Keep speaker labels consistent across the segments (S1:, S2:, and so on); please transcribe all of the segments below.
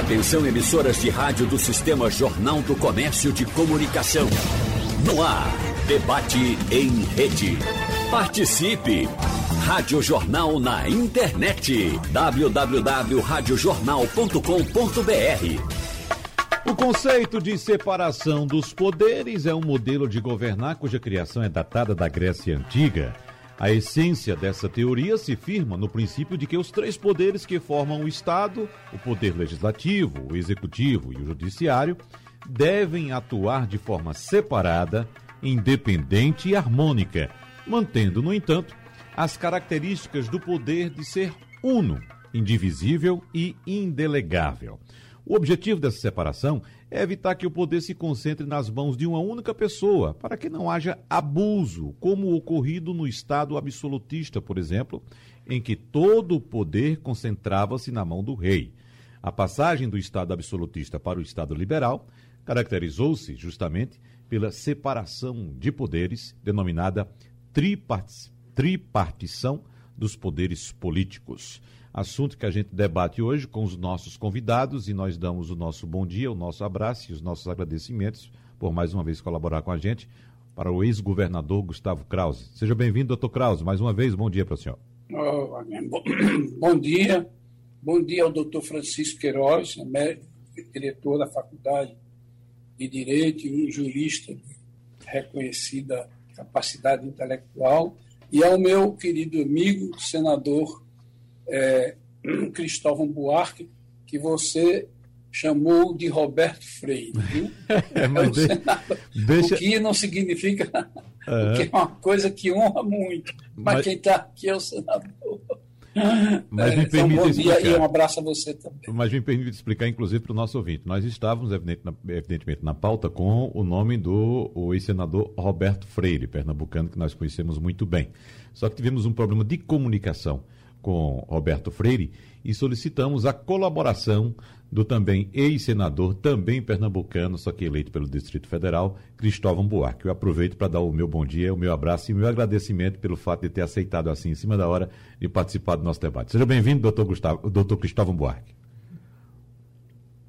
S1: Atenção emissoras de rádio do Sistema Jornal do Comércio de Comunicação. No ar, debate em rede. Participe! Rádio Jornal na internet. www.radiojornal.com.br
S2: O conceito de separação dos poderes é um modelo de governar cuja criação é datada da Grécia Antiga. A essência dessa teoria se firma no princípio de que os três poderes que formam o Estado, o poder legislativo, o executivo e o judiciário, devem atuar de forma separada, independente e harmônica, mantendo, no entanto, as características do poder de ser uno, indivisível e indelegável. O objetivo dessa separação é evitar que o poder se concentre nas mãos de uma única pessoa, para que não haja abuso, como ocorrido no Estado absolutista, por exemplo, em que todo o poder concentrava-se na mão do rei. A passagem do Estado absolutista para o Estado liberal caracterizou-se justamente pela separação de poderes, denominada tripartição dos poderes políticos assunto que a gente debate hoje com os nossos convidados e nós damos o nosso bom dia, o nosso abraço e os nossos agradecimentos por mais uma vez colaborar com a gente para o ex-governador Gustavo Krause. Seja bem-vindo, doutor Krause, mais uma vez, bom dia para o senhor.
S3: Oh, bom dia, bom dia ao doutor Francisco Queiroz, diretor da Faculdade de Direito e um jurista reconhecida capacidade intelectual, e ao meu querido amigo, senador é, Cristóvão Buarque, que você chamou de Roberto Freire. Viu? É, mas é de, deixa... O que não significa é. que é uma coisa que honra muito. Mas, mas... quem está aqui é o senador.
S2: Mas me permite então, bom
S3: explicar. dia e um abraço a você também.
S2: Mas me permite explicar, inclusive, para o nosso ouvinte. Nós estávamos, evidentemente, na pauta com o nome do ex-senador Roberto Freire, pernambucano, que nós conhecemos muito bem. Só que tivemos um problema de comunicação com Roberto Freire e solicitamos a colaboração do também ex-senador, também pernambucano, só que eleito pelo Distrito Federal, Cristóvão Buarque. Eu aproveito para dar o meu bom dia, o meu abraço e o meu agradecimento pelo fato de ter aceitado assim, em cima da hora, de participar do nosso debate. Seja bem-vindo, doutor, doutor Cristóvão Buarque.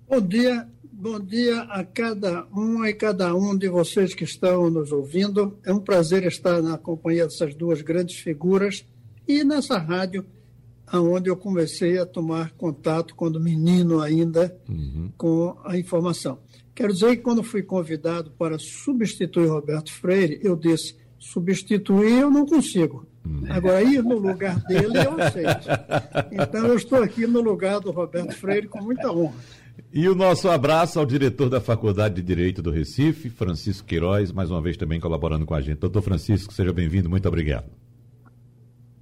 S4: Bom dia, bom dia a cada um e cada um de vocês que estão nos ouvindo. É um prazer estar na companhia dessas duas grandes figuras e nessa rádio aonde eu comecei a tomar contato quando menino ainda uhum. com a informação. Quero dizer que quando fui convidado para substituir Roberto Freire, eu disse, substituir eu não consigo. Uhum. Agora, ir no lugar dele, eu aceito. Então, eu estou aqui no lugar do Roberto Freire com muita honra.
S2: E o nosso abraço ao diretor da Faculdade de Direito do Recife, Francisco Queiroz, mais uma vez também colaborando com a gente. Doutor Francisco, seja bem-vindo, muito obrigado.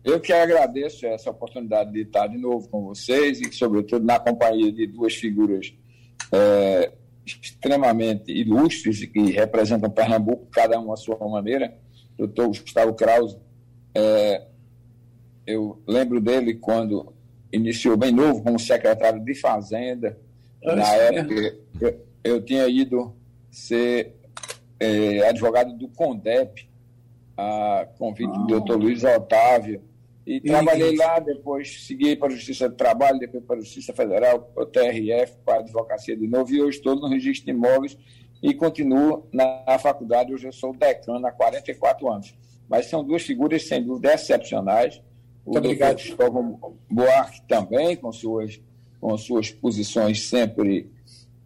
S5: Eu que agradeço essa oportunidade de estar de novo com vocês e, sobretudo, na companhia de duas figuras é, extremamente ilustres que representam Pernambuco, cada um à sua maneira. Doutor Gustavo Krause, é, eu lembro dele quando iniciou bem novo como secretário de Fazenda. Na época, eu, eu, tinha ido ser é, advogado do CONDEP, a convite ah. do doutor Luiz Otávio, e trabalhei lá, depois segui para a Justiça do Trabalho, depois para a Justiça Federal, para o TRF, para a Advocacia de novo, e hoje estou no registro de imóveis e continuo na faculdade. Hoje eu sou decano há 44 anos. Mas são duas figuras, sem dúvida, excepcionais. O Muito obrigado. Cristóvão Buarque também, com suas, com suas posições sempre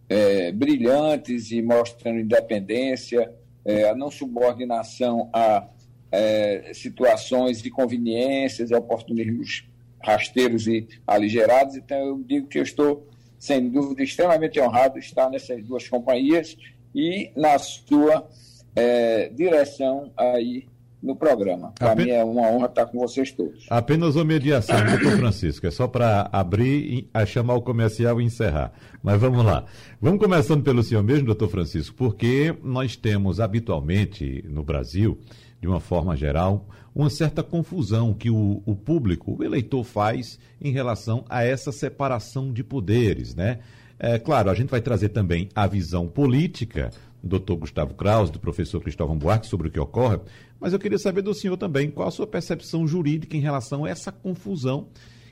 S5: é, brilhantes e mostrando independência, é, a não subordinação a é, situações de conveniências e oportunismos rasteiros e aligerados. Então, eu digo que eu estou, sem dúvida, extremamente honrado de estar nessas duas companhias e na sua é, direção aí no programa. Para Apen... mim é uma honra estar com vocês todos.
S2: Apenas uma mediação, doutor Francisco. É só para abrir, a chamar o comercial e encerrar. Mas vamos lá. Vamos começando pelo senhor mesmo, doutor Francisco, porque nós temos habitualmente no Brasil de uma forma geral, uma certa confusão que o, o, público, o eleitor faz em relação a essa separação de poderes, né? É, claro, a gente vai trazer também a visão política do doutor Gustavo Kraus, do professor Cristóvão Buarque, sobre o que ocorre, mas eu queria saber do senhor também qual a sua percepção jurídica em relação a essa confusão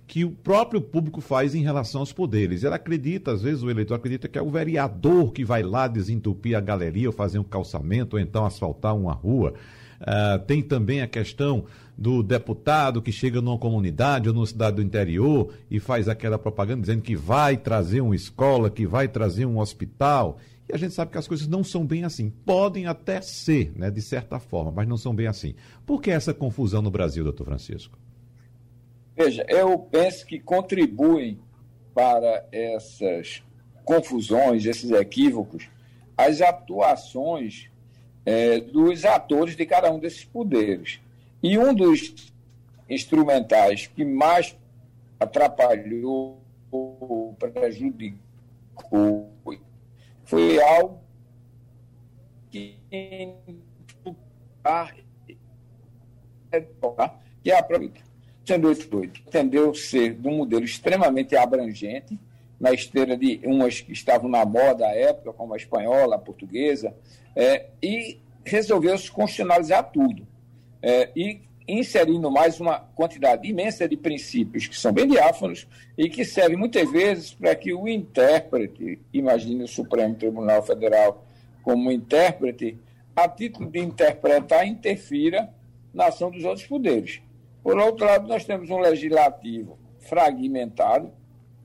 S2: que o próprio público faz em relação aos poderes. Ele acredita, às vezes o eleitor acredita que é o vereador que vai lá desentupir a galeria ou fazer um calçamento ou então asfaltar uma rua. Uh, tem também a questão do deputado que chega numa comunidade ou numa cidade do interior e faz aquela propaganda dizendo que vai trazer uma escola, que vai trazer um hospital. E a gente sabe que as coisas não são bem assim. Podem até ser, né, de certa forma, mas não são bem assim. Por que essa confusão no Brasil, doutor Francisco?
S5: Veja, eu penso que contribuem para essas confusões, esses equívocos, as atuações é, dos atores de cada um desses poderes. E um dos instrumentais que mais atrapalhou, prejudicou, foi algo que que é a entendeu ser de um modelo extremamente abrangente, na esteira de umas que estavam na moda à época, como a espanhola, a portuguesa, é, e resolveu se constitucionalizar tudo. É, e inserindo mais uma quantidade imensa de princípios que são bem diáfanos e que servem muitas vezes para que o intérprete, imagine o Supremo Tribunal Federal como intérprete, a título de interpretar, interfira na ação dos outros poderes. Por outro lado, nós temos um legislativo fragmentado,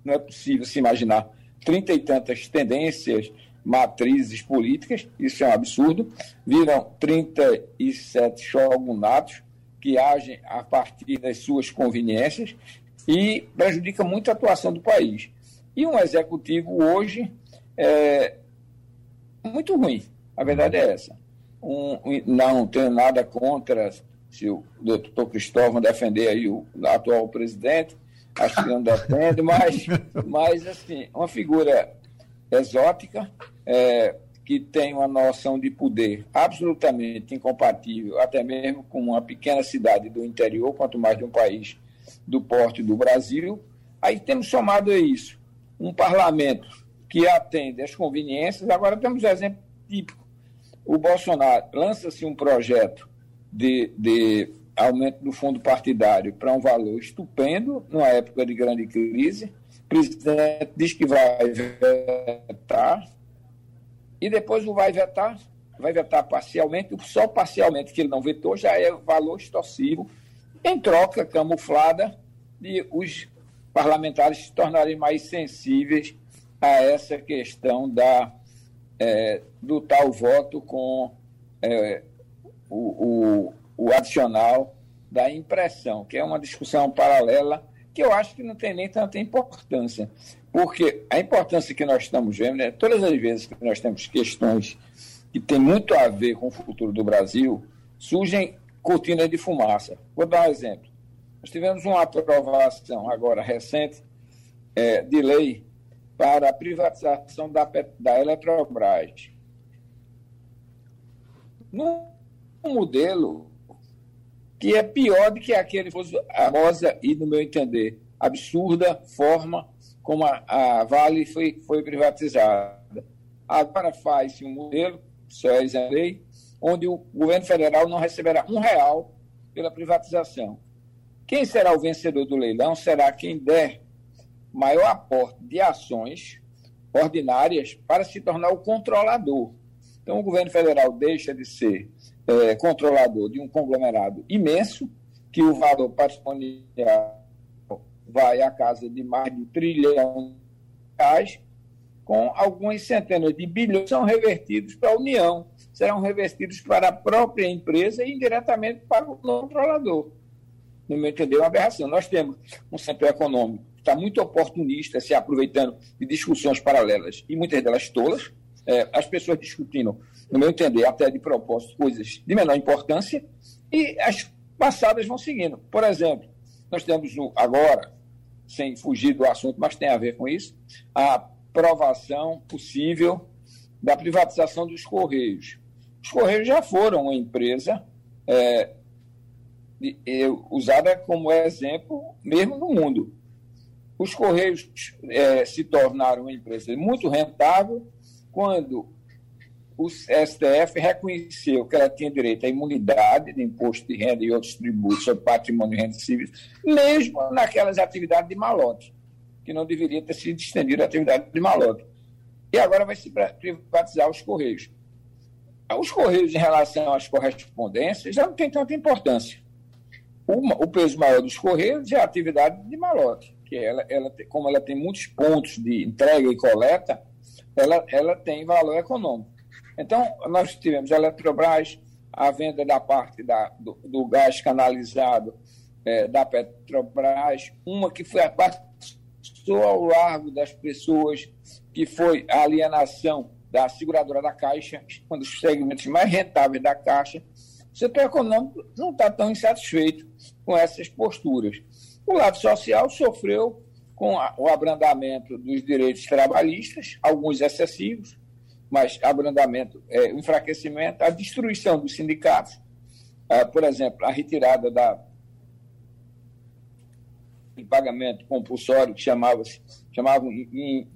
S5: não é possível se imaginar trinta e tantas tendências, matrizes políticas, isso é um absurdo. Viram 37 shogunatos que agem a partir das suas conveniências e prejudica muito a atuação do país. E um executivo hoje é muito ruim, a verdade é essa. Um, não tenho nada contra se o doutor Cristóvão defender aí o atual presidente, acho que não defende, mas, mas assim, uma figura exótica, é, que tem uma noção de poder absolutamente incompatível, até mesmo com uma pequena cidade do interior, quanto mais de um país do porte do Brasil. Aí temos somado a isso um parlamento que atende às conveniências. Agora temos um exemplo típico. O Bolsonaro lança-se um projeto de, de aumento do fundo partidário para um valor estupendo, numa época de grande crise. O presidente diz que vai vetar, e depois o vai vetar, vai vetar parcialmente, só parcialmente que ele não vetou já é valor extorsivo, em troca camuflada de os parlamentares se tornarem mais sensíveis a essa questão da, é, do tal voto com é, o, o, o adicional da impressão, que é uma discussão paralela que eu acho que não tem nem tanta importância. Porque a importância que nós estamos vendo, né, todas as vezes que nós temos questões que têm muito a ver com o futuro do Brasil, surgem cortinas de fumaça. Vou dar um exemplo. Nós tivemos uma aprovação agora recente é, de lei para a privatização da, da Eletrobras. Um modelo que é pior do que aquele famosa e, no meu entender, absurda forma como a, a Vale foi, foi privatizada. Agora faz-se um modelo, isso é a lei, onde o governo federal não receberá um real pela privatização. Quem será o vencedor do leilão será quem der maior aporte de ações ordinárias para se tornar o controlador. Então, o governo federal deixa de ser é, controlador de um conglomerado imenso, que o valor patrimonial vai à casa de mais de trilhão de reais, com algumas centenas de bilhões são revertidos para a União, serão revertidos para a própria empresa e indiretamente para o controlador. No meu entender, é uma aberração. Nós temos um centro econômico que está muito oportunista, se aproveitando de discussões paralelas e muitas delas tolas, é, as pessoas discutindo, no meu entender, até de propósito, coisas de menor importância, e as passadas vão seguindo. Por exemplo, nós temos agora, sem fugir do assunto, mas tem a ver com isso, a aprovação possível da privatização dos Correios. Os Correios já foram uma empresa é, usada como exemplo mesmo no mundo. Os Correios é, se tornaram uma empresa muito rentável quando o STF reconheceu que ela tinha direito à imunidade de imposto de renda e outros tributos sobre patrimônio e renda civil, mesmo naquelas atividades de malote, que não deveria ter sido estendida a atividade de malote. E agora vai se privatizar os Correios. Os Correios, em relação às correspondências, já não tem tanta importância. O peso maior dos Correios é a atividade de malote, que ela, ela, como ela tem muitos pontos de entrega e coleta, ela, ela tem valor econômico. Então, nós tivemos a Eletrobras, a venda da parte da, do, do gás canalizado é, da Petrobras, uma que foi a passou ao largo das pessoas, que foi a alienação da seguradora da Caixa, um dos segmentos mais rentáveis da Caixa. O setor econômico não está tão insatisfeito com essas posturas. O lado social sofreu com a, o abrandamento dos direitos trabalhistas, alguns excessivos, mas abrandamento, é, enfraquecimento, a destruição dos sindicatos, ah, por exemplo, a retirada da de pagamento compulsório que chamava-se chamavam de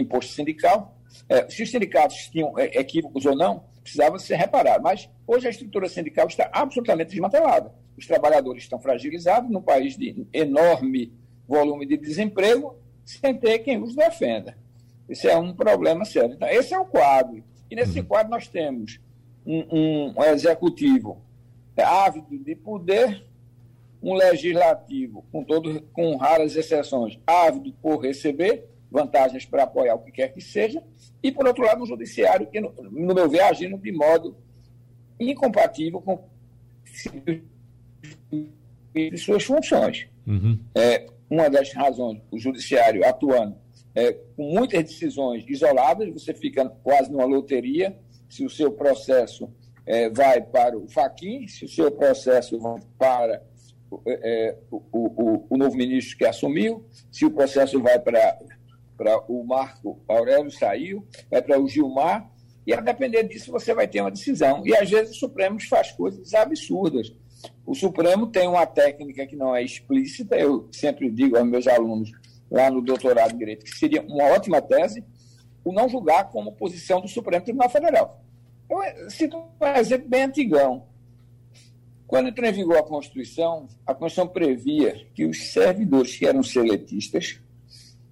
S5: imposto sindical. É, se os sindicatos tinham é, equívocos ou não, precisava ser reparado. Mas hoje a estrutura sindical está absolutamente desmantelada. Os trabalhadores estão fragilizados num país de enorme volume de desemprego, sem ter quem os defenda. Isso é um problema sério. Então, esse é o quadro. E nesse uhum. quadro nós temos um, um, executivo ávido de poder, um legislativo, com, todo, com raras exceções, ávido por receber vantagens para apoiar o que quer que seja, e, por outro lado, um judiciário que, no, no meu ver, agindo de modo incompatível com suas funções. Uhum. É, uma das razões, o judiciário atuando é, com muitas decisões isoladas, você fica quase numa loteria, se o seu processo é, vai para o Faquin, se o seu processo vai para é, é, o, o, o, novo ministro que assumiu, se o processo vai para, para o Marco Aurélio, saiu, vai para o Gilmar, e a depender disso você vai ter uma decisão. E às vezes o Supremo faz coisas absurdas. O Supremo tem uma técnica que não é explícita, eu sempre digo aos meus alunos, lá no doutorado de Direito, que seria uma ótima tese, o não julgar como posição do Supremo Tribunal Federal. Eu eh, cito um exemplo bem antigão. Quando entrou em vigor a Constituição, a Constituição previa que os servidores que eram seletistas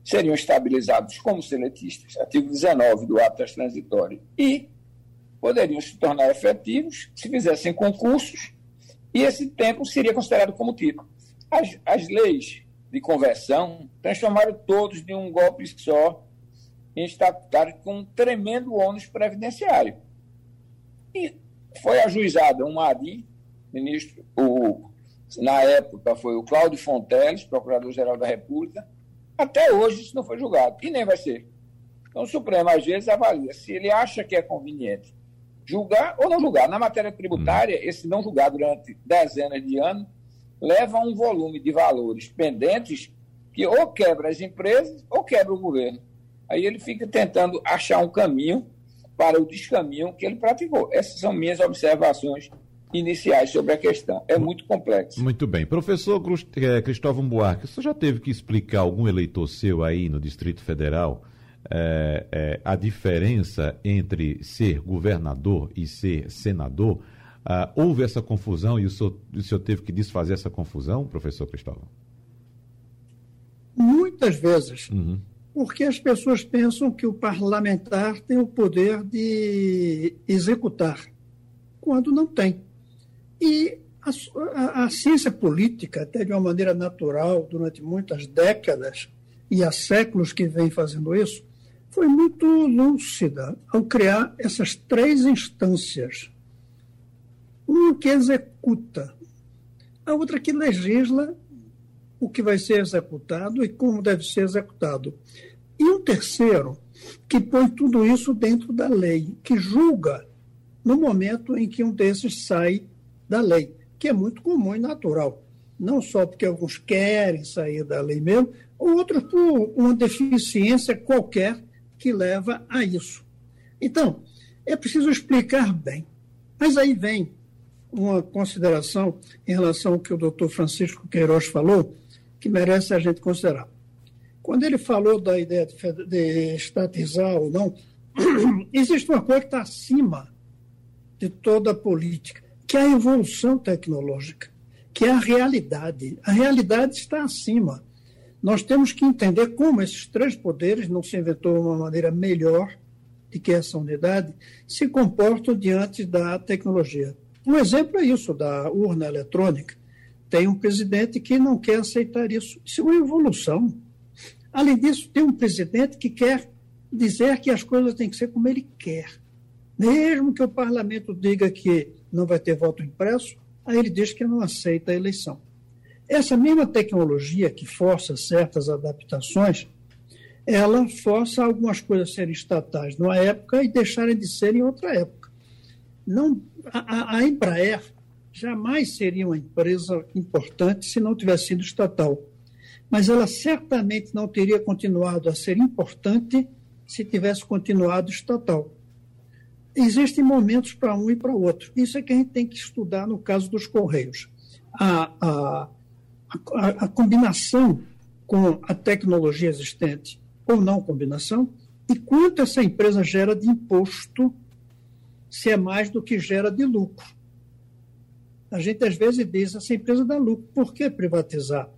S5: seriam estabilizados como seletistas, artigo 19 do ato das transitórias, e poderiam se tornar efetivos se fizessem concursos, e esse tempo seria considerado como tipo. As, as leis de conversão transformaram todos de um golpe só em estatutário com um tremendo ônus previdenciário. E foi ajuizado um ADI, ministro, o, na época foi o Cláudio Fonteles, procurador-geral da República, até hoje isso não foi julgado, e nem vai ser. Então o Supremo, às vezes, avalia se ele acha que é conveniente julgar ou não julgar. Na matéria tributária, esse não julgar durante dezenas de anos leva a um volume de valores pendentes que ou quebra as empresas ou quebra o governo. Aí ele fica tentando achar um caminho para o descaminho que ele praticou. Essas são minhas observações iniciais sobre a questão. É muito complexo.
S2: Muito bem. Professor eh, Cristóvão Buarque, você já teve que explicar a algum eleitor seu aí no Distrito Federal é, é, a diferença entre ser governador e ser senador? Ah, houve essa confusão e o senhor, o senhor teve que desfazer essa confusão, professor Cristóvão?
S4: Muitas vezes. Uhum. Porque as pessoas pensam que o parlamentar tem o poder de executar, quando não tem. E a, a, a ciência política, até de uma maneira natural, durante muitas décadas, e há séculos que vem fazendo isso, foi muito lúcida ao criar essas três instâncias uma que executa, a outra que legisla o que vai ser executado e como deve ser executado. E um terceiro que põe tudo isso dentro da lei, que julga no momento em que um desses sai da lei, que é muito comum e natural. Não só porque alguns querem sair da lei mesmo, outros por uma deficiência qualquer que leva a isso. Então, é preciso explicar bem. Mas aí vem uma consideração em relação ao que o doutor Francisco Queiroz falou, que merece a gente considerar. Quando ele falou da ideia de, de estatizar ou não, existe uma coisa que está acima de toda a política, que é a evolução tecnológica, que é a realidade. A realidade está acima. Nós temos que entender como esses três poderes, não se inventou uma maneira melhor de que essa unidade, se comportam diante da tecnologia. Um exemplo é isso, da urna eletrônica. Tem um presidente que não quer aceitar isso. Isso é uma evolução. Além disso, tem um presidente que quer dizer que as coisas têm que ser como ele quer. Mesmo que o parlamento diga que não vai ter voto impresso, aí ele diz que não aceita a eleição. Essa mesma tecnologia que força certas adaptações, ela força algumas coisas serem estatais numa época e deixarem de ser em outra época. Não, a, a Embraer jamais seria uma empresa importante se não tivesse sido estatal. Mas ela certamente não teria continuado a ser importante se tivesse continuado estatal. Existem momentos para um e para outro. Isso é que a gente tem que estudar no caso dos Correios. A, a, a, a combinação com a tecnologia existente ou não combinação e quanto essa empresa gera de imposto se é mais do que gera de lucro. A gente às vezes diz, essa empresa dá lucro, por que privatizar?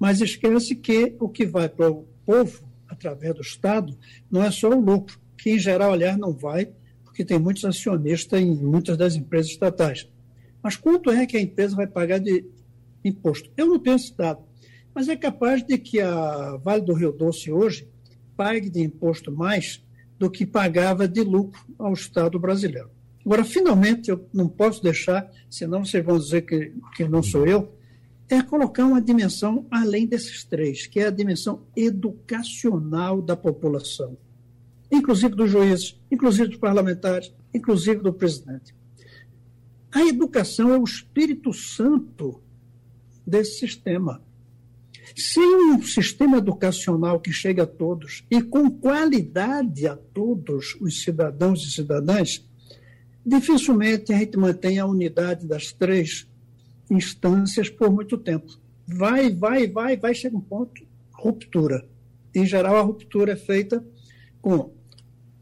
S4: Mas esquece que o que vai para o povo, através do Estado, não é só o lucro, que em geral, aliás, não vai, porque tem muitos acionistas em muitas das empresas estatais. Mas quanto é que a empresa vai pagar de imposto? Eu não tenho esse dado, mas é capaz de que a Vale do Rio Doce hoje pague de imposto mais do que pagava de lucro ao Estado brasileiro. Agora, finalmente, eu não posso deixar, senão vocês vão dizer que, que não sou eu, é colocar uma dimensão além desses três, que é a dimensão educacional da população, inclusive dos juízes, inclusive dos parlamentares, inclusive do presidente. A educação é o Espírito Santo desse sistema. Sem um sistema educacional que chegue a todos e com qualidade a todos os cidadãos e cidadãs, dificilmente a gente mantém a unidade das três instâncias por muito tempo. Vai, vai, vai, vai, chega um ponto, ruptura. Em geral, a ruptura é feita com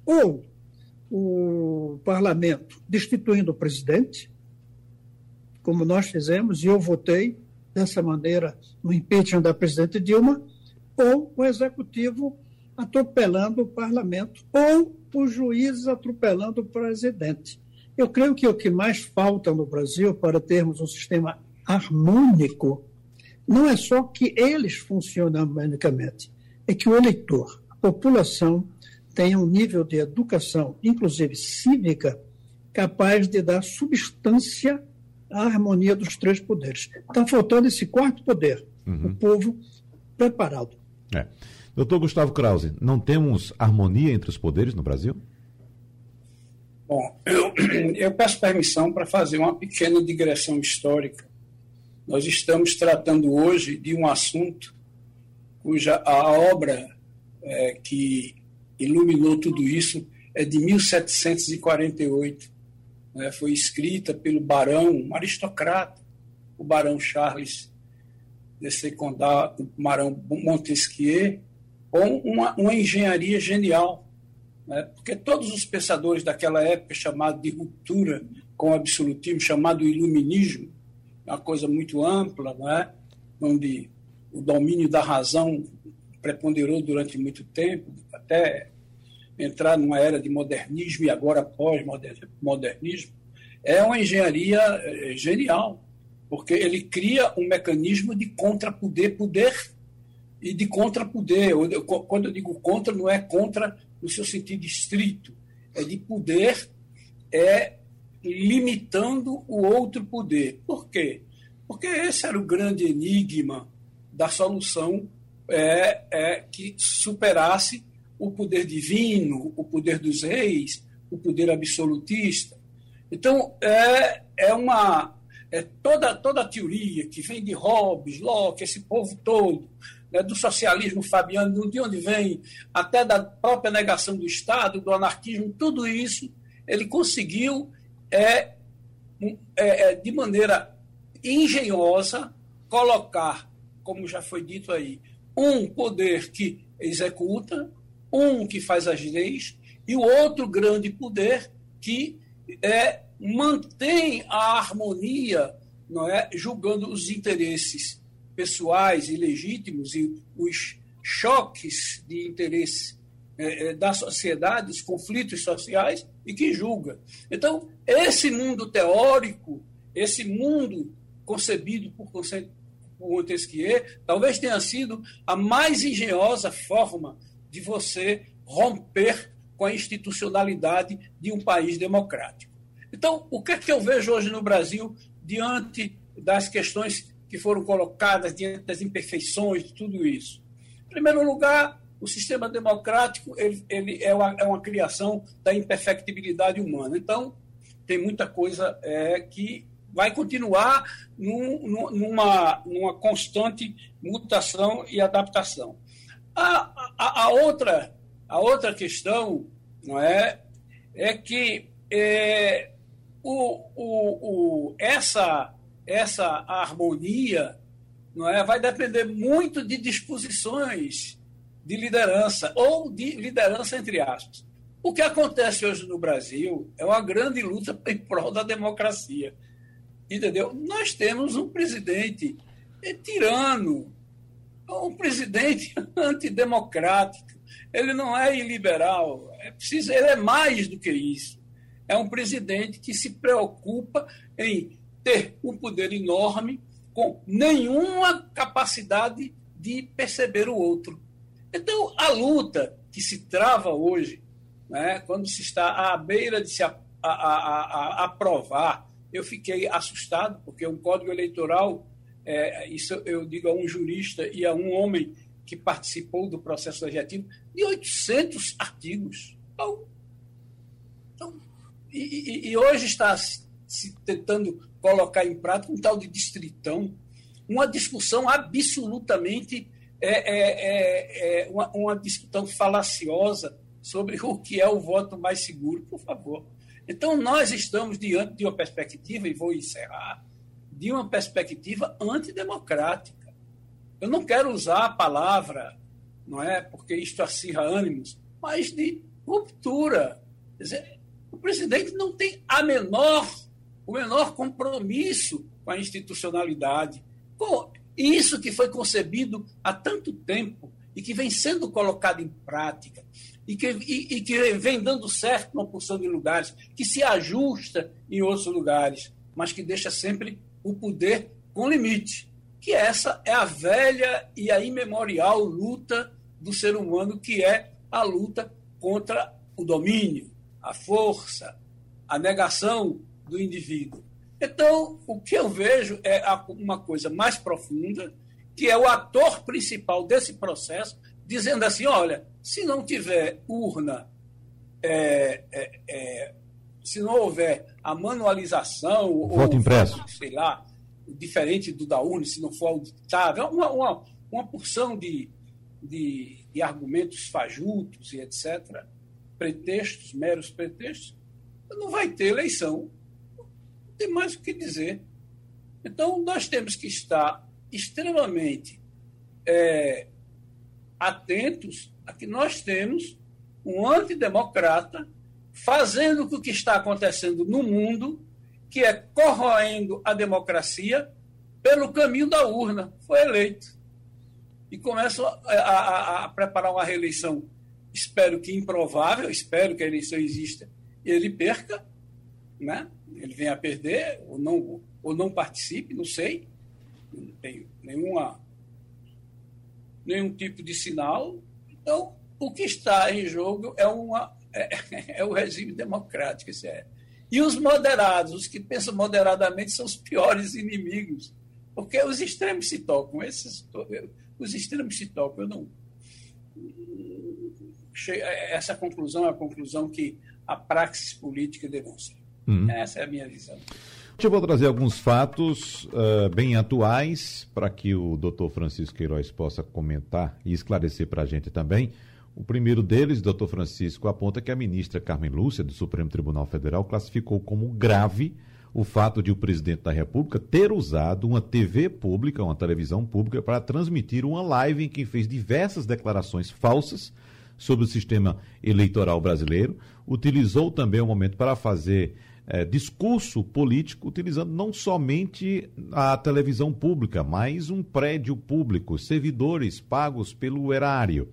S4: ou o parlamento destituindo o presidente, como nós fizemos, e eu votei dessa maneira no impeachment da presidente Dilma, ou o executivo atropelando o parlamento, ou os juízes atropelando o presidente. Eu creio que o que mais falta no Brasil para termos um sistema harmônico não é só que eles funcionem harmonicamente, é que o eleitor, a população, tenha um nível de educação, inclusive cívica, capaz de dar substância à harmonia dos três poderes. Está faltando esse quarto poder, uhum. o povo preparado.
S2: É. Doutor Gustavo Krause, não temos harmonia entre os poderes no Brasil?
S3: Bom, eu, eu peço permissão para fazer uma pequena digressão histórica. Nós estamos tratando hoje de um assunto cuja a obra é, que iluminou tudo isso é de 1748. Né? Foi escrita pelo barão, um aristocrata, o barão Charles de Secondat, o barão Montesquieu, com uma, uma engenharia genial né? porque todos os pensadores daquela época, chamado de ruptura com o absolutismo, chamado iluminismo, é uma coisa muito ampla, não é? onde o domínio da razão preponderou durante muito tempo, até entrar numa era de modernismo e agora pós-modernismo, é uma engenharia eh, genial, porque ele cria um mecanismo de contrapoder, poder e de contrapoder. Quando eu digo contra, não é contra no seu sentido estrito, é de poder, é limitando o outro poder. Por quê? Porque esse era o grande enigma da solução é, é, que superasse o poder divino, o poder dos reis, o poder absolutista. Então, é, é uma. É toda, toda a teoria que vem de Hobbes, Locke, esse povo todo, né, do socialismo fabiano, de onde vem, até da própria negação do Estado, do anarquismo, tudo isso ele conseguiu, é, é, é, de maneira engenhosa, colocar, como já foi dito aí, um poder que executa, um que faz as leis e o outro grande poder que é, mantém a harmonia, não é, julgando os interesses pessoais e legítimos e os choques de interesse é, é, da sociedade, os conflitos sociais, e que julga. Então, esse mundo teórico, esse mundo concebido por, Montesquieu, talvez tenha sido a mais engenhosa forma de você romper com a institucionalidade de um país democrático. Então, o que é que eu vejo hoje no Brasil diante das questões que foram colocadas, diante das imperfeições de tudo isso? Em primeiro lugar, o sistema democrático ele, ele é, uma, é, uma, criação da imperfectibilidade humana. Então, tem muita coisa é, que vai continuar num, numa, numa constante mutação e adaptação. A, a, a, outra, a outra questão não é, é que é, o, o, o, essa, essa harmonia não é, vai depender muito de disposições de liderança, ou de liderança entre aspas. O que acontece hoje no Brasil é uma grande luta em prol da democracia. Entendeu? Nós temos um presidente é, tirano, um presidente antidemocrático. Ele não é iliberal, é preciso, ele é mais do que isso. É um presidente que se preocupa em ter um poder enorme com nenhuma capacidade de perceber o outro. Então, a luta que se trava hoje, né, quando se está à beira de se a, a, a, aprovar, eu fiquei assustado, porque um código eleitoral, é, isso eu digo a um jurista e a um homem que participou do processo legislativo, de 800 artigos. Então, então e, e, hoje está se tentando colocar em prática um tal de distritão, uma discussão absolutamente é, é, é, é uma, uma discussão falaciosa sobre o que é o voto mais seguro, por favor. Então, nós estamos diante de uma perspectiva, e vou encerrar, de uma perspectiva antidemocrática. Eu não quero usar a palavra, não é, porque isto acirra ânimos, mas de ruptura. Quer dizer, o presidente não tem a menor, o menor compromisso com a institucionalidade, com isso que foi concebido há tanto tempo e que vem sendo colocado em prática e que, e, e que vem dando certo numa porção de lugares, que se ajusta em outros lugares, mas que deixa sempre o poder com limite. Que essa é a velha e a imemorial luta do ser humano, que é a luta contra o domínio, a força, a negação do indivíduo. Então, o que eu vejo é uma coisa mais profunda, que é o ator principal desse processo, dizendo assim: olha, se não tiver urna, é, é, é, se não houver a manualização,
S2: voto ou, impresso,
S3: sei lá, diferente do da urna, se não for auditável, uma, uma, uma porção de, de, de argumentos fajutos e etc., pretextos, meros pretextos, não vai ter eleição tem mais o que dizer. Então, nós temos que estar extremamente é, atentos a que nós temos um antidemocrata fazendo o que está acontecendo no mundo, que é corroendo a democracia pelo caminho da urna. Foi eleito. E começa a, a, a preparar uma reeleição, espero que improvável, espero que a eleição exista e ele perca, né? ele venha a perder ou não, ou não participe, não sei. Não tenho nenhuma, nenhum tipo de sinal. Então, o que está em jogo é, uma, é, é o regime democrático. Isso é. E os moderados, os que pensam moderadamente, são os piores inimigos. Porque os extremos se tocam. Esses, os extremos se tocam. Eu não. Essa conclusão é a conclusão que a praxis política demonstra. Uhum. Essa é a minha visão.
S2: Eu vou trazer alguns fatos uh, bem atuais para que o doutor Francisco Queiroz possa comentar e esclarecer para a gente também. O primeiro deles, doutor Francisco, aponta que a ministra Carmen Lúcia, do Supremo Tribunal Federal, classificou como grave o fato de o presidente da República ter usado uma TV pública, uma televisão pública, para transmitir uma live em que fez diversas declarações falsas sobre o sistema eleitoral brasileiro, utilizou também o momento para fazer é, discurso político, utilizando não somente a televisão pública, mas um prédio público, servidores pagos pelo erário.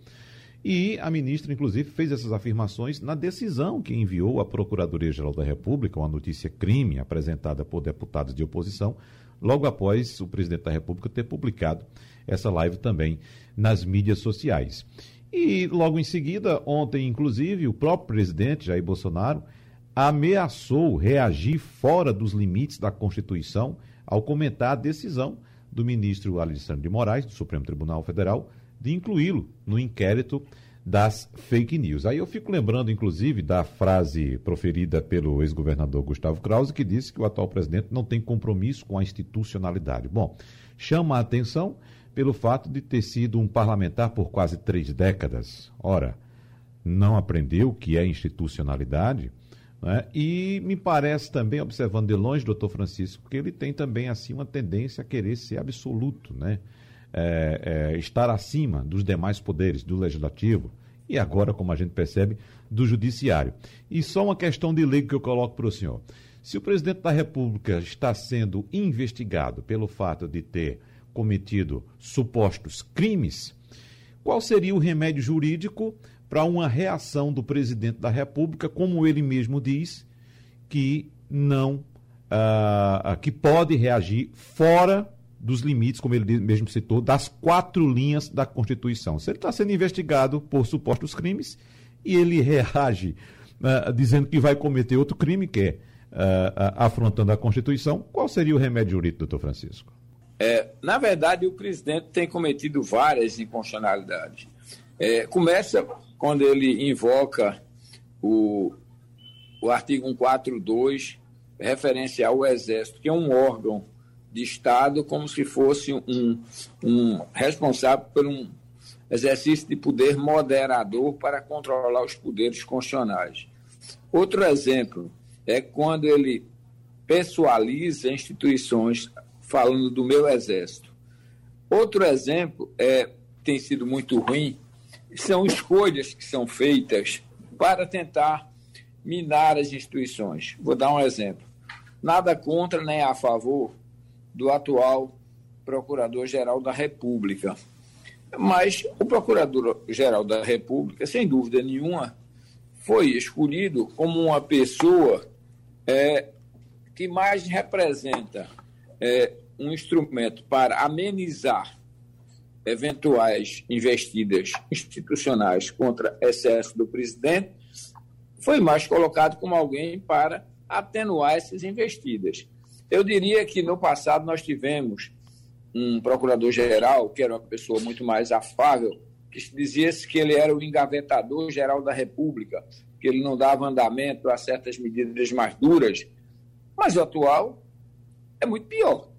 S2: E a ministra, inclusive, fez essas afirmações na decisão que enviou à Procuradoria-Geral da República, uma notícia crime apresentada por deputados de oposição, logo após o presidente da República ter publicado essa live também nas mídias sociais. E logo em seguida, ontem, inclusive, o próprio presidente Jair Bolsonaro ameaçou reagir fora dos limites da Constituição ao comentar a decisão do ministro Alexandre de Moraes, do Supremo Tribunal Federal, de incluí-lo no inquérito das fake news. Aí eu fico lembrando, inclusive, da frase proferida pelo ex-governador Gustavo Krause, que disse que o atual presidente não tem compromisso com a institucionalidade. Bom, chama a atenção pelo fato de ter sido um parlamentar por quase três décadas. Ora, não aprendeu o que é institucionalidade? Né? E me parece também, observando de longe, doutor Francisco, que ele tem também assim uma tendência a querer ser absoluto, né? É, é, estar acima dos demais poderes, do legislativo e agora, como a gente percebe, do judiciário. E só uma questão de lei que eu coloco para o senhor. Se o presidente da República está sendo investigado pelo fato de ter cometido supostos crimes, qual seria o remédio jurídico para uma reação do presidente da República, como ele mesmo diz, que não, uh, que pode reagir fora dos limites, como ele mesmo citou, das quatro linhas da Constituição. Se ele está sendo investigado por supostos crimes e ele reage uh, dizendo que vai cometer outro crime, que é uh, afrontando a Constituição, qual seria o remédio jurídico, doutor Francisco?
S5: É, na verdade, o presidente tem cometido várias inconstitucionalidades. É, começa quando ele invoca o, o artigo 142, referencial ao Exército, que é um órgão de Estado como se fosse um, um responsável por um exercício de poder moderador para controlar os poderes constitucionais. Outro exemplo é quando ele pessoaliza instituições falando do meu exército. Outro exemplo é tem sido muito ruim são escolhas que são feitas para tentar minar as instituições. Vou dar um exemplo. Nada contra nem a favor do atual Procurador-Geral da República. Mas o Procurador-Geral da República, sem dúvida nenhuma, foi escolhido como uma pessoa é, que mais representa é, um instrumento para amenizar eventuais investidas institucionais contra excesso do presidente, foi mais colocado como alguém para atenuar essas investidas. Eu diria que no passado nós tivemos um procurador-geral, que era uma pessoa muito mais afável, que dizia que ele era o engavetador-geral da República, que ele não dava andamento a certas medidas mais duras. Mas o atual é muito pior.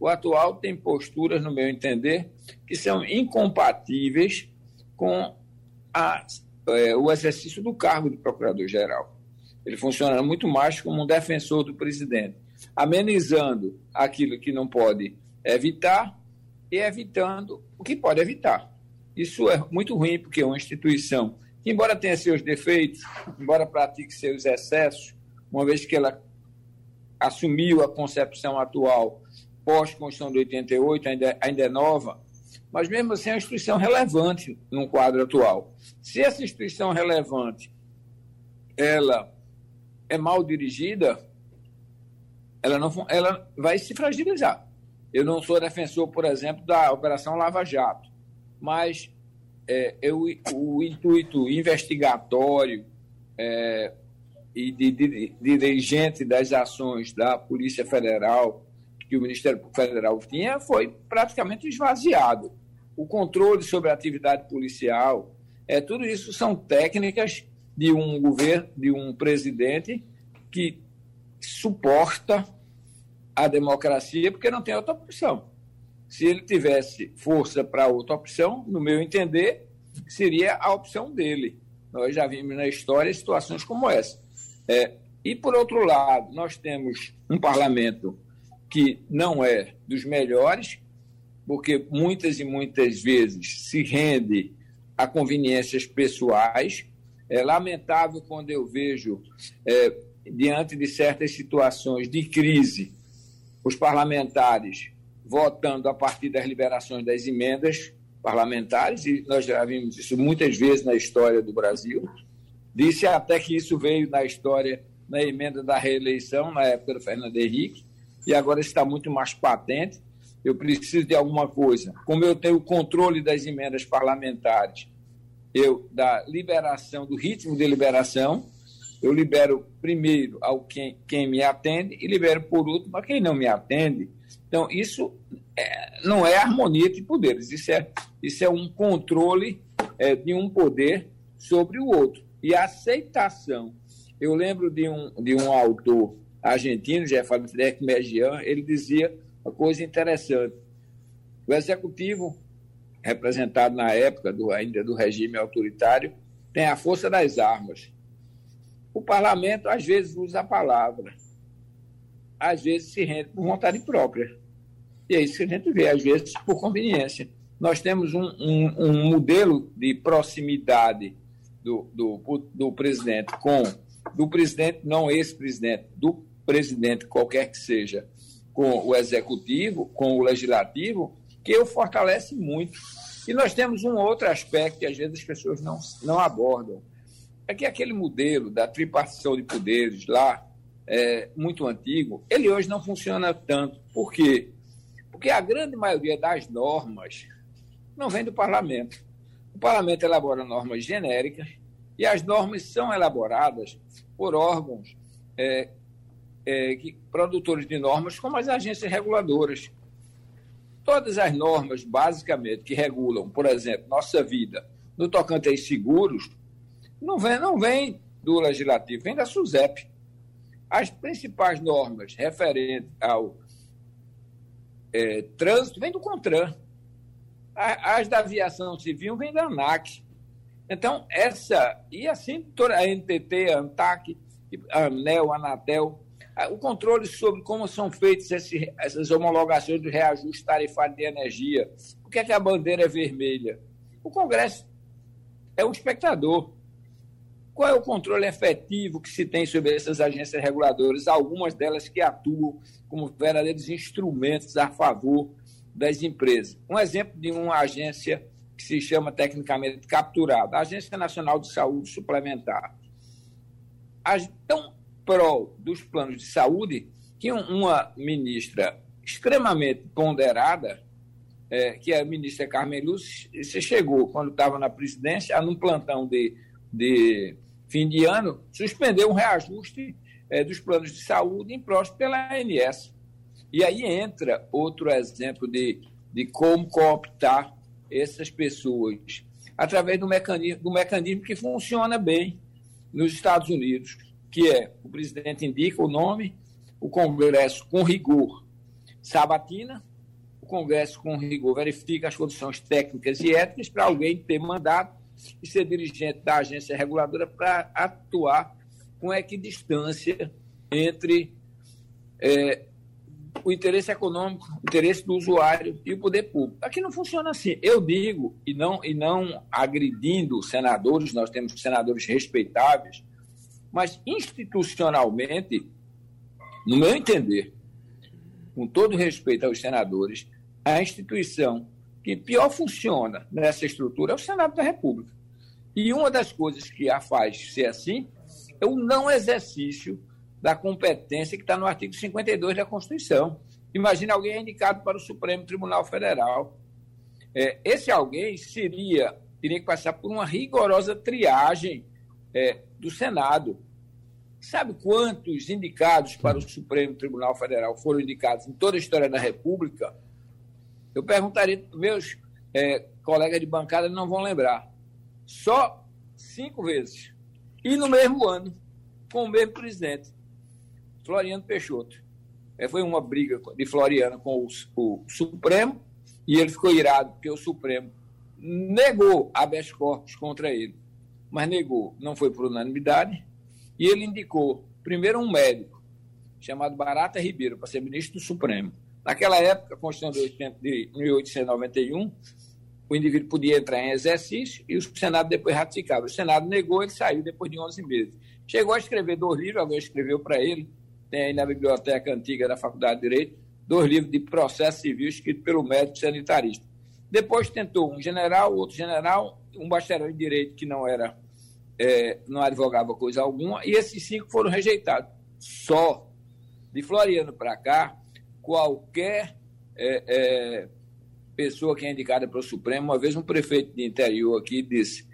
S5: O atual tem posturas, no meu entender, que são incompatíveis com a, é, o exercício do cargo de procurador-geral. Ele funciona muito mais como um defensor do presidente amenizando aquilo que não pode evitar e evitando o que pode evitar. Isso é muito ruim, porque uma instituição que, embora tenha seus defeitos, embora pratique seus excessos, uma vez que ela assumiu a concepção atual pós-Constituição de 88, ainda, ainda é nova, mas mesmo assim é uma instituição relevante no quadro atual. Se essa instituição relevante ela é mal dirigida, ela, não, ela vai se fragilizar. Eu não sou defensor, por exemplo, da Operação Lava Jato, mas é, eu, o intuito investigatório é, e de, de, de dirigente das ações da Polícia Federal que o Ministério Federal tinha foi praticamente esvaziado. O controle sobre a atividade policial, é, tudo isso são técnicas de um governo, de um presidente que suporta a democracia porque não tem outra opção. Se ele tivesse força para outra opção, no meu entender, seria a opção dele. Nós já vimos na história situações como essa. É, e, por outro lado, nós temos um parlamento que não é dos melhores, porque muitas e muitas vezes se rende a conveniências pessoais. É lamentável quando eu vejo, é, diante de certas situações de crise, os parlamentares votando a partir das liberações das emendas parlamentares, e nós já vimos isso muitas vezes na história do Brasil. Disse até que isso veio na história, na emenda da reeleição, na época do Fernando Henrique, e agora está muito mais patente. Eu preciso de alguma coisa. Como eu tenho o controle das emendas parlamentares, eu da liberação, do ritmo de liberação, eu libero primeiro ao quem, quem me atende e libero por último a quem não me atende. Então, isso é, não é harmonia de poderes, isso é, isso é um controle é, de um poder sobre o outro. E a aceitação. Eu lembro de um, de um autor argentino, Jefferson Mergian, ele dizia uma coisa interessante. O executivo, representado na época do, ainda do regime autoritário, tem a força das armas o parlamento, às vezes, usa a palavra, às vezes se rende por vontade própria. E é isso que a gente vê, às vezes, por conveniência. Nós temos um, um, um modelo de proximidade do, do, do presidente com, do presidente, não ex-presidente, do presidente, qualquer que seja, com o executivo, com o legislativo, que o fortalece muito. E nós temos um outro aspecto que às vezes as pessoas não, não abordam, é que aquele modelo da tripartição de poderes lá, é, muito antigo, ele hoje não funciona tanto. Por quê? Porque a grande maioria das normas não vem do parlamento. O parlamento elabora normas genéricas e as normas são elaboradas por órgãos é, é, que, produtores de normas, como as agências reguladoras. Todas as normas, basicamente, que regulam, por exemplo, nossa vida no tocante aos seguros, não vem, não vem do legislativo, vem da SUSEP. As principais normas referentes ao é, trânsito vêm do CONTRAN. As da aviação civil vêm da ANAC. Então, essa, e assim toda a NTT, a ANTAC, a ANEL, a Anatel, o controle sobre como são feitas essas homologações do reajuste tarifário de energia. Por que, é que a bandeira é vermelha? O Congresso é o espectador. Qual é o controle efetivo que se tem sobre essas agências reguladoras, algumas delas que atuam como verdadeiros instrumentos a favor das empresas? Um exemplo de uma agência que se chama tecnicamente capturada, a Agência Nacional de Saúde Suplementar. Tão pró dos planos de saúde que uma ministra extremamente ponderada, é, que é a ministra Carmen Lúcia, você chegou, quando estava na presidência, num plantão de, de fim de ano, suspendeu um reajuste é, dos planos de saúde imposto pela ANS. E aí entra outro exemplo de, de como cooptar essas pessoas através do mecanismo, do mecanismo que funciona bem nos Estados Unidos, que é o presidente indica o nome, o Congresso, com rigor, sabatina, o Congresso, com rigor, verifica as condições técnicas e éticas para alguém ter mandato e ser dirigente da agência reguladora para atuar com equidistância entre é, o interesse econômico, o interesse do usuário e o poder público. Aqui não funciona assim. Eu digo, e não, e não agredindo senadores, nós temos senadores respeitáveis, mas institucionalmente, no meu entender, com todo respeito aos senadores, a instituição que pior funciona nessa estrutura é o Senado da República. E uma das coisas que a faz ser assim é o não exercício da competência que está no artigo 52 da Constituição. Imagina alguém indicado para o Supremo Tribunal Federal. É, esse alguém seria teria que passar por uma rigorosa triagem é, do Senado. Sabe quantos indicados para o Supremo Tribunal Federal foram indicados em toda a história da República? Eu perguntaria, meus é, colegas de bancada não vão lembrar. Só cinco vezes. E no mesmo ano, com o mesmo presidente, Floriano Peixoto. É, foi uma briga de Floriano com o, o Supremo, e ele ficou irado porque o Supremo negou habeas corpus contra ele. Mas negou, não foi por unanimidade, e ele indicou primeiro um médico, chamado Barata Ribeiro, para ser ministro do Supremo. Naquela época, Constituição de 1891 o indivíduo podia entrar em exercício e o Senado depois ratificava. O Senado negou, ele saiu depois de 11 meses. Chegou a escrever dois livros, alguém escreveu para ele, tem aí na biblioteca antiga da Faculdade de Direito, dois livros de processo civil escritos pelo médico sanitarista. Depois tentou um general, outro general, um bacharel em direito que não era, é, não advogava coisa alguma, e esses cinco foram rejeitados. Só de Floriano para cá, qualquer é, é, pessoa que é indicada para o Supremo, uma vez um prefeito de interior aqui disse,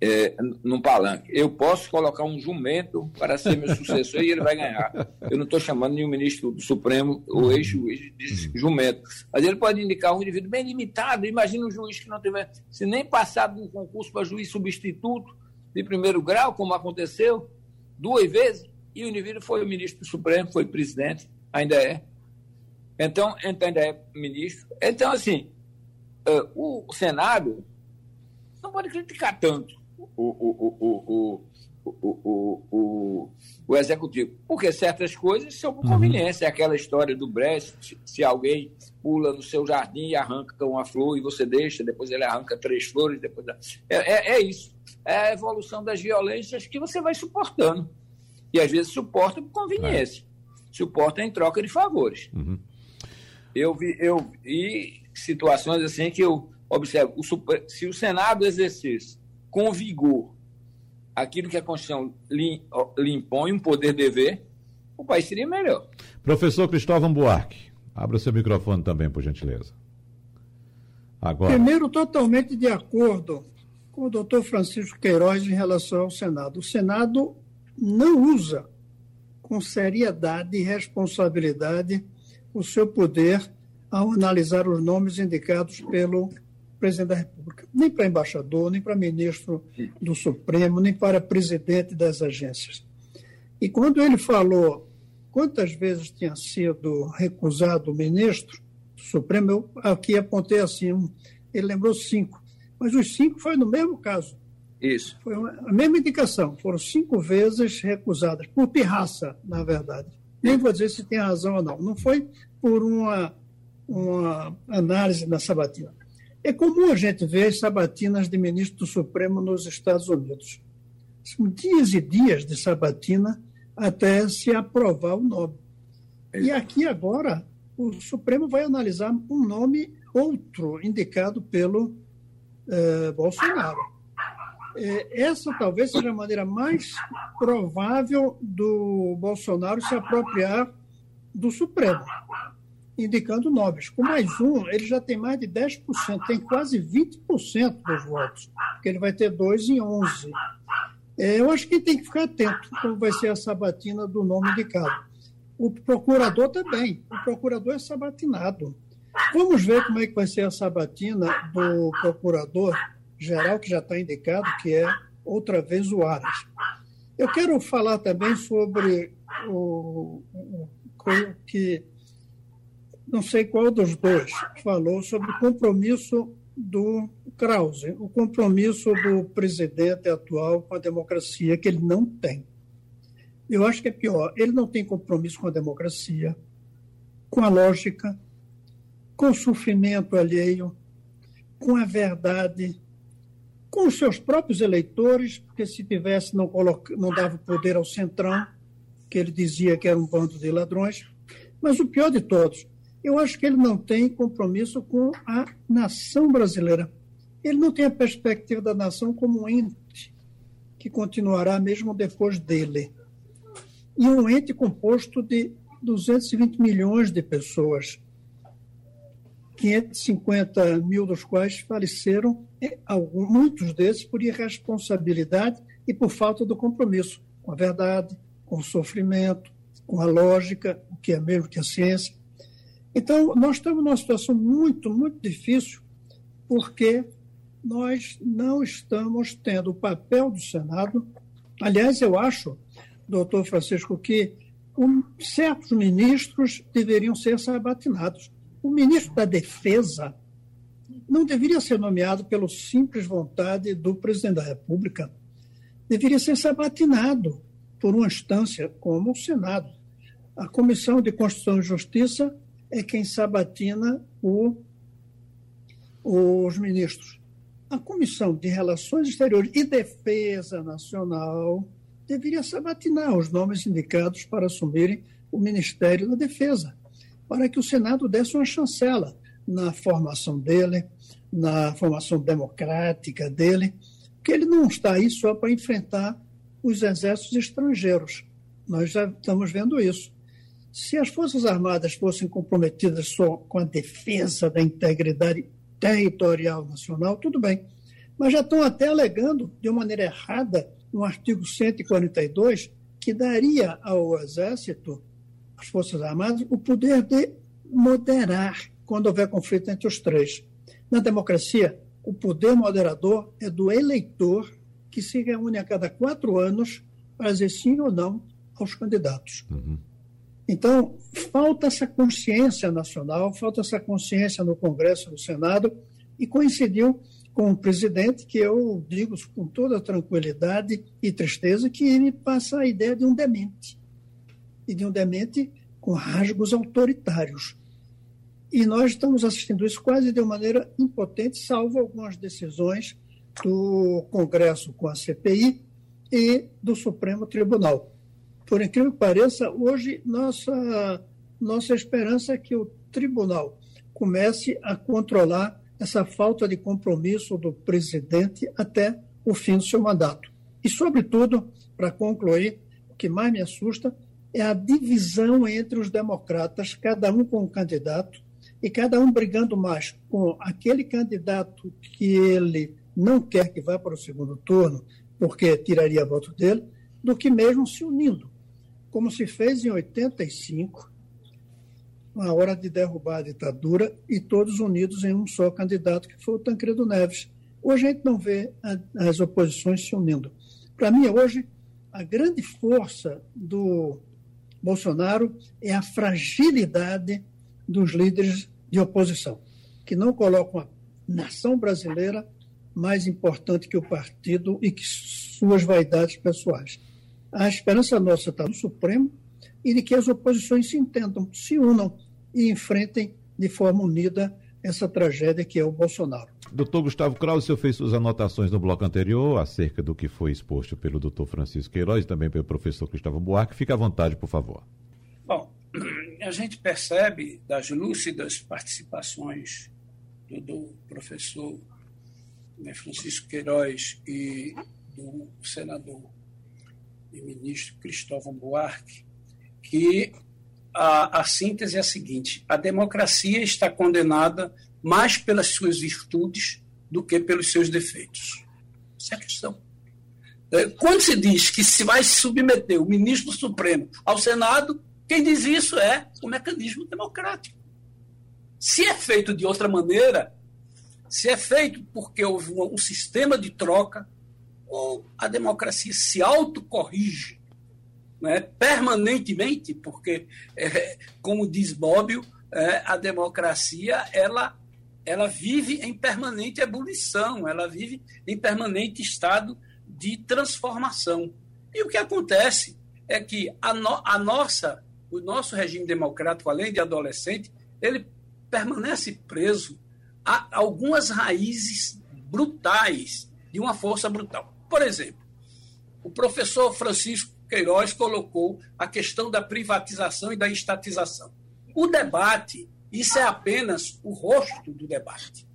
S5: é, num palanque, eu posso colocar um jumento para ser meu sucessor e ele vai ganhar. Eu não estou chamando nenhum ministro do Supremo ou ex-juiz de jumento. Mas ele pode indicar um indivíduo bem limitado. Imagina um juiz que não tiver, se nem passado um concurso para juiz substituto de primeiro grau, como aconteceu, duas vezes, e o indivíduo foi o ministro do Supremo, foi presidente, ainda é. Então, ainda é ministro. Então, assim, uh, o Senado não pode criticar tanto o, o, o, o, o, o, executivo, porque certas coisas são por conveniência. É aquela história do Brest, se alguém pula no seu jardim e arranca uma flor e você deixa, depois ele arranca três flores, depois é, é, é isso. É a evolução das violências que você vai suportando. E às vezes suporta por conveniência. É. Suporta em troca de favores. Uhum. Eu vi, eu vi situações assim que eu observo. O se o Senado exercesse com vigor aquilo que a Constituição lhe, lhe impõe, um poder-dever, o país seria melhor.
S2: Professor Cristóvão Buarque, abra seu microfone também, por gentileza.
S4: Agora. Primeiro, totalmente de acordo com o doutor Francisco Queiroz em relação ao Senado. O Senado não usa com seriedade e responsabilidade o seu poder ao analisar os nomes indicados pelo presidente da República. Nem para embaixador, nem para ministro do Supremo, nem para presidente das agências. E quando ele falou quantas vezes tinha sido recusado o ministro do Supremo, eu aqui apontei assim, um, ele lembrou cinco. Mas os cinco foi no mesmo caso.
S5: Isso.
S4: Foi uma, a mesma indicação. Foram cinco vezes recusadas, por pirraça, na verdade. Nem vou dizer se tem razão ou não. Não foi por uma, uma análise na sabatina. É comum a gente ver as sabatinas de ministro do Supremo nos Estados Unidos. São dias e dias de sabatina até se aprovar o nome. E aqui agora o Supremo vai analisar um nome outro indicado pelo eh, Bolsonaro. Eh, essa talvez seja a maneira mais provável do Bolsonaro se apropriar do Supremo indicando nomes. Com mais um, ele já tem mais de 10%, tem quase 20% dos votos, porque ele vai ter dois em 11. É, eu acho que tem que ficar atento como vai ser a sabatina do nome indicado. O procurador também. O procurador é sabatinado. Vamos ver como é que vai ser a sabatina do procurador geral, que já está indicado, que é outra vez o Aras. Eu quero falar também sobre o, o, o que não sei qual dos dois, falou sobre o compromisso do Krause, o compromisso do presidente atual com a democracia, que ele não tem. Eu acho que é pior. Ele não tem compromisso com a democracia, com a lógica, com o sofrimento alheio, com a verdade, com os seus próprios eleitores, porque se tivesse, não, coloca, não dava poder ao Centrão, que ele dizia que era um bando de ladrões. Mas o pior de todos, eu acho que ele não tem compromisso com a nação brasileira. Ele não tem a perspectiva da nação como um ente que continuará mesmo depois dele. E um ente composto de 220 milhões de pessoas, 550 mil dos quais faleceram, muitos desses por irresponsabilidade e por falta do compromisso com a verdade, com o sofrimento, com a lógica, o que é mesmo que a ciência, então, nós estamos numa situação muito, muito difícil, porque nós não estamos tendo o papel do Senado. Aliás, eu acho, doutor Francisco, que um, certos ministros deveriam ser sabatinados. O ministro da Defesa não deveria ser nomeado pela simples vontade do presidente da República. Deveria ser sabatinado por uma instância como o Senado. A Comissão de Constituição e Justiça é quem sabatina o, os ministros. A Comissão de Relações Exteriores e Defesa Nacional deveria sabatinar os nomes indicados para assumirem o Ministério da Defesa, para que o Senado desse uma chancela na formação dele, na formação democrática dele, que ele não está aí só para enfrentar os exércitos estrangeiros. Nós já estamos vendo isso. Se as Forças Armadas fossem comprometidas só com a defesa da integridade territorial nacional, tudo bem. Mas já estão até alegando, de uma maneira errada, no artigo 142, que daria ao Exército, às Forças Armadas, o poder de moderar quando houver conflito entre os três. Na democracia, o poder moderador é do eleitor que se reúne a cada quatro anos para dizer sim ou não aos candidatos. Uhum. Então, falta essa consciência nacional, falta essa consciência no Congresso, no Senado, e coincidiu com o presidente, que eu digo com toda tranquilidade e tristeza, que ele passa a ideia de um demente. E de um demente com rasgos autoritários. E nós estamos assistindo isso quase de uma maneira impotente, salvo algumas decisões do Congresso com a CPI e do Supremo Tribunal. Por incrível que pareça, hoje nossa, nossa esperança é que o tribunal comece a controlar essa falta de compromisso do presidente até o fim do seu mandato. E, sobretudo, para concluir, o que mais me assusta é a divisão entre os democratas, cada um com um candidato, e cada um brigando mais com aquele candidato que ele não quer que vá para o segundo turno, porque tiraria voto dele, do que mesmo se unindo, como se fez em 85, na hora de derrubar a ditadura, e todos unidos em um só candidato, que foi o Tancredo Neves. Hoje a gente não vê as oposições se unindo. Para mim, hoje, a grande força do Bolsonaro é a fragilidade dos líderes de oposição, que não colocam a nação brasileira mais importante que o partido e que suas vaidades pessoais. A esperança nossa está no Supremo e de que as oposições se entendam, se unam e enfrentem de forma unida essa tragédia que é o Bolsonaro.
S2: Doutor Gustavo Krause, o senhor fez suas anotações no bloco anterior acerca do que foi exposto pelo doutor Francisco Queiroz e também pelo professor Cristóvão Buarque. Fique à vontade, por favor.
S3: Bom, a gente percebe das lúcidas participações do, do professor né, Francisco Queiroz e do senador e ministro Cristóvão Buarque que a, a síntese é a seguinte: a democracia está condenada mais pelas suas virtudes do que pelos seus defeitos. Essa é a questão. É, quando se diz que se vai submeter o ministro Supremo ao Senado, quem diz isso é o mecanismo democrático. Se é feito de outra maneira, se é feito porque houve um, sistema de troca, ou a democracia se autocorrige né, permanentemente, porque, é, como diz Bobbio, é, a democracia ela, ela vive em permanente ebulição, ela vive em permanente estado de transformação. E o que acontece é que a, no, a nossa o nosso regime democrático, além de adolescente, ele permanece preso a algumas raízes brutais de uma força brutal. Por exemplo, o professor Francisco Queiroz colocou a questão da privatização e da estatização. O debate, isso é apenas o rosto do debate.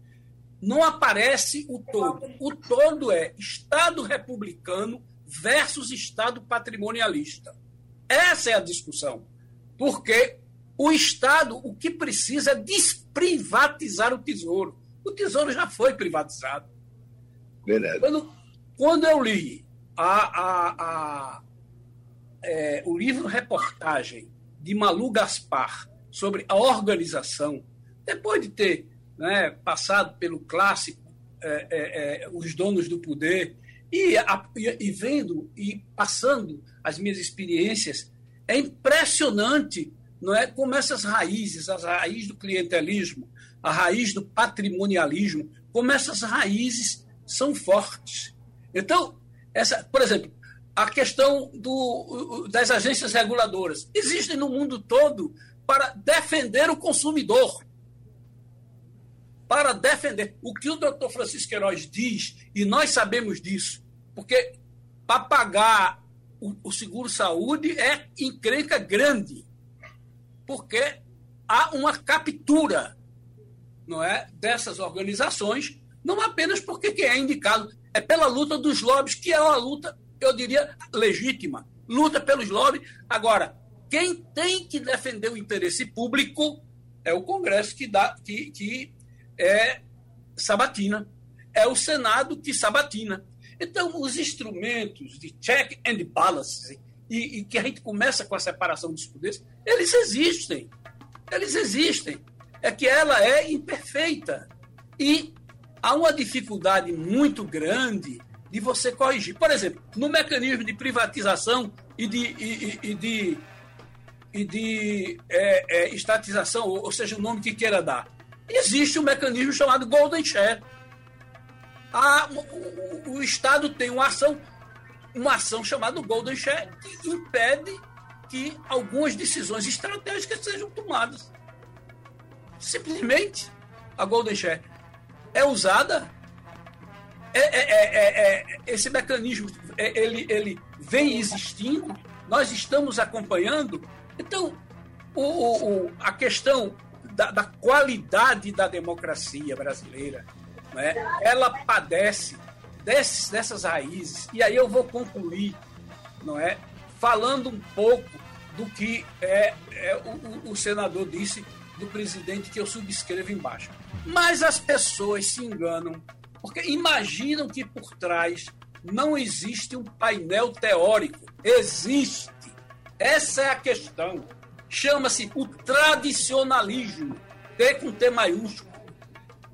S3: Não aparece o todo. O todo é Estado republicano versus Estado patrimonialista. Essa é a discussão. Porque o Estado, o que precisa é desprivatizar o tesouro. O tesouro já foi privatizado. Verdade. Quando, quando eu li a, a, a, é, o livro reportagem de Malu Gaspar sobre a organização, depois de ter né, passado pelo clássico é, é, é Os Donos do Poder, e, e, vendo e passando as minhas experiências é impressionante não é, como essas raízes, as raízes do clientelismo, a raiz do patrimonialismo, como essas raízes são fortes. Então, essa, por exemplo, a questão do, das agências reguladoras. Existem no mundo todo para defender o consumidor, para defender o que o doutor Francisco Queiroz diz, e nós sabemos disso, porque para pagar o, o seguro-saúde é encrenca grande, porque há uma captura não é, dessas organizações, não apenas porque quem é indicado, é pela luta dos lobbies, que é uma luta, eu diria, legítima. Luta pelos lobbies. Agora, quem tem que defender o interesse público é o Congresso que, dá, que, que é sabatina. É o Senado que sabatina. Então, os instrumentos de check and balance, e, e que a gente começa com a separação dos poderes, eles existem. Eles existem. É que ela é imperfeita. E há uma dificuldade muito grande de você corrigir. Por exemplo, no mecanismo de privatização e de, e, e de, e de é, é, estatização, ou, seja, o nome que queira dar, existe um mecanismo chamado Golden Share. A, o, o, Estado tem uma ação, uma ação chamada Golden Share que impede que algumas decisões estratégicas sejam tomadas. Simplesmente a Golden Share é usada. É, é, é, é esse mecanismo ele, ele vem existindo, nós estamos acompanhando. Então, o, o, a questão da, da, qualidade da democracia brasileira, né, ela padece desses, dessas raízes. E aí eu vou concluir, não é, falando um pouco do que é, é o, o senador disse do presidente que eu subscrevo embaixo. Mas as pessoas se enganam, porque imaginam que por trás não existe um painel teórico. Existe. Essa é a questão. Chama-se o tradicionalismo, T com T maiúsculo.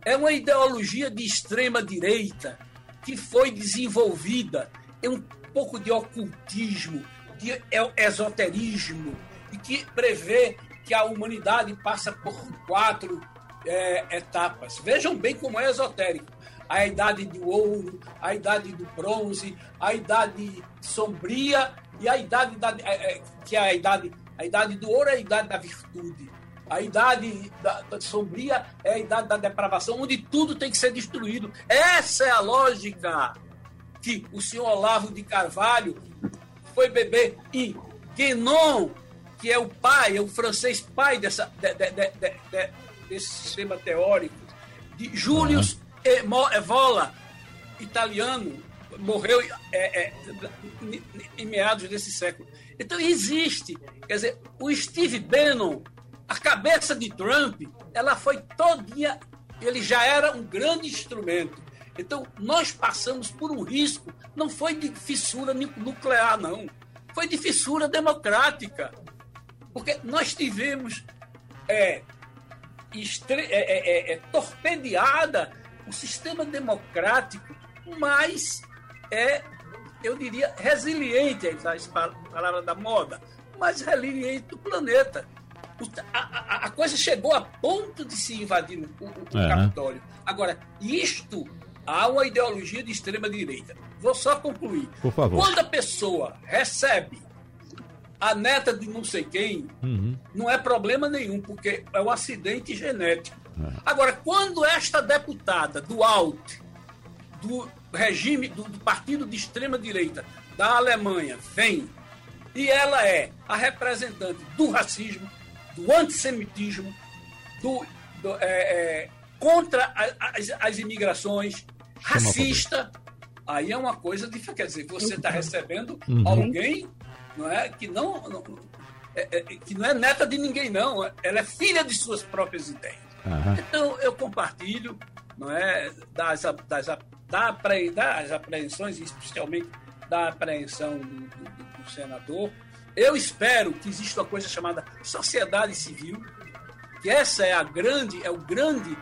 S3: É uma ideologia de extrema direita que foi desenvolvida em um pouco de ocultismo, de esoterismo, e que prevê que a humanidade passa por quatro é, etapas. Vejam bem como é esotérico. A idade do ouro, a idade do bronze, a idade sombria e a idade da, é, é, que é a idade, a idade do ouro é a idade da virtude. A idade da, da, sombria é a idade da depravação, onde tudo tem que ser destruído. Essa é a lógica que o senhor Olavo de Carvalho foi beber em Guénon que é o pai, é o francês pai dessa, de, de, de, desse sistema teórico, de Julius uhum. Evola, italiano, morreu é, é, em meados desse século. Então existe, quer dizer, o Steve Bannon, a cabeça de Trump, ela foi todinha, ele já era um grande instrumento. Então nós passamos por um risco, não foi de fissura nuclear, não, foi de fissura democrática. Porque nós tivemos é, estre... é, é, é, é torpedeada o sistema democrático mais, é, eu diria, resiliente, a palavra da moda, mais resiliente do planeta. A, a, a, coisa chegou a ponto de se invadir o, o, o Capitólio. Agora, isto há uma ideologia de extrema direita. Vou só concluir.
S2: Por favor.
S3: Quando a pessoa recebe a neta de não sei quem, uhum. não é problema nenhum, porque é um acidente genético. É. Agora, quando esta deputada do ALT, do regime, do, do partido de extrema-direita da Alemanha, vem e ela é a representante do racismo, do antissemitismo, do, do é, é, contra as, as imigrações, racista, aí é uma coisa diferente. Quer dizer, você está recebendo uhum. alguém não é? Que não, não é, é, que não é neta de ninguém, não. Ela é filha de suas próprias ideias. Uhum. Então, eu compartilho não é, das, das, da, das apreensões, especialmente da apreensão do, do, do senador. Eu espero que exista uma coisa chamada sociedade civil, que essa é a grande, é o grande.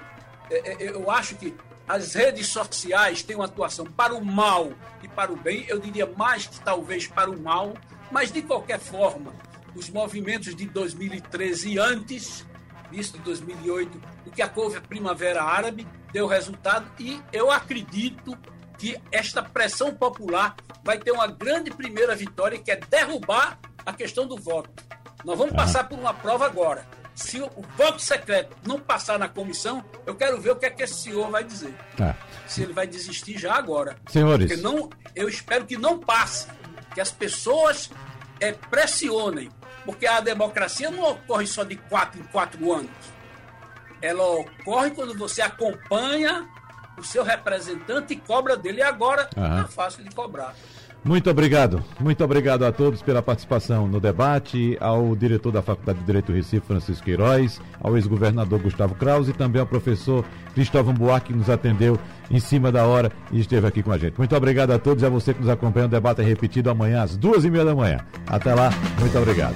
S3: É, é, eu acho que as redes sociais têm uma atuação para o mal e para o bem, eu diria mais que talvez para o mal, mas, de qualquer forma, os movimentos de 2013 e antes, isso de 2008, o que houve a Primavera Árabe, deu resultado e eu acredito que esta pressão popular vai ter uma grande primeira vitória, que é derrubar a questão do voto. Nós vamos passar por uma prova agora. Se o voto secreto não passar na comissão, eu quero ver o que é que esse senhor vai dizer.
S2: É.
S3: Se ele vai desistir já agora.
S2: Senhores.
S3: Porque não, eu espero que não passe, que as pessoas é, pressionem, porque a democracia não ocorre só de quatro em quatro anos. Ela ocorre quando você acompanha o seu representante e cobra dele. E agora uhum. é fácil de cobrar.
S2: Muito obrigado. Muito obrigado a todos pela participação no debate, ao diretor da Faculdade de Direito Recife, Francisco Queiroz, ao ex-governador Gustavo Krause e também ao professor Cristóvão Buarque, que nos atendeu em cima da hora e esteve aqui com a gente. Muito obrigado a todos e a você que nos acompanha. O debate é repetido amanhã às duas e meia da manhã. Até lá, muito obrigado.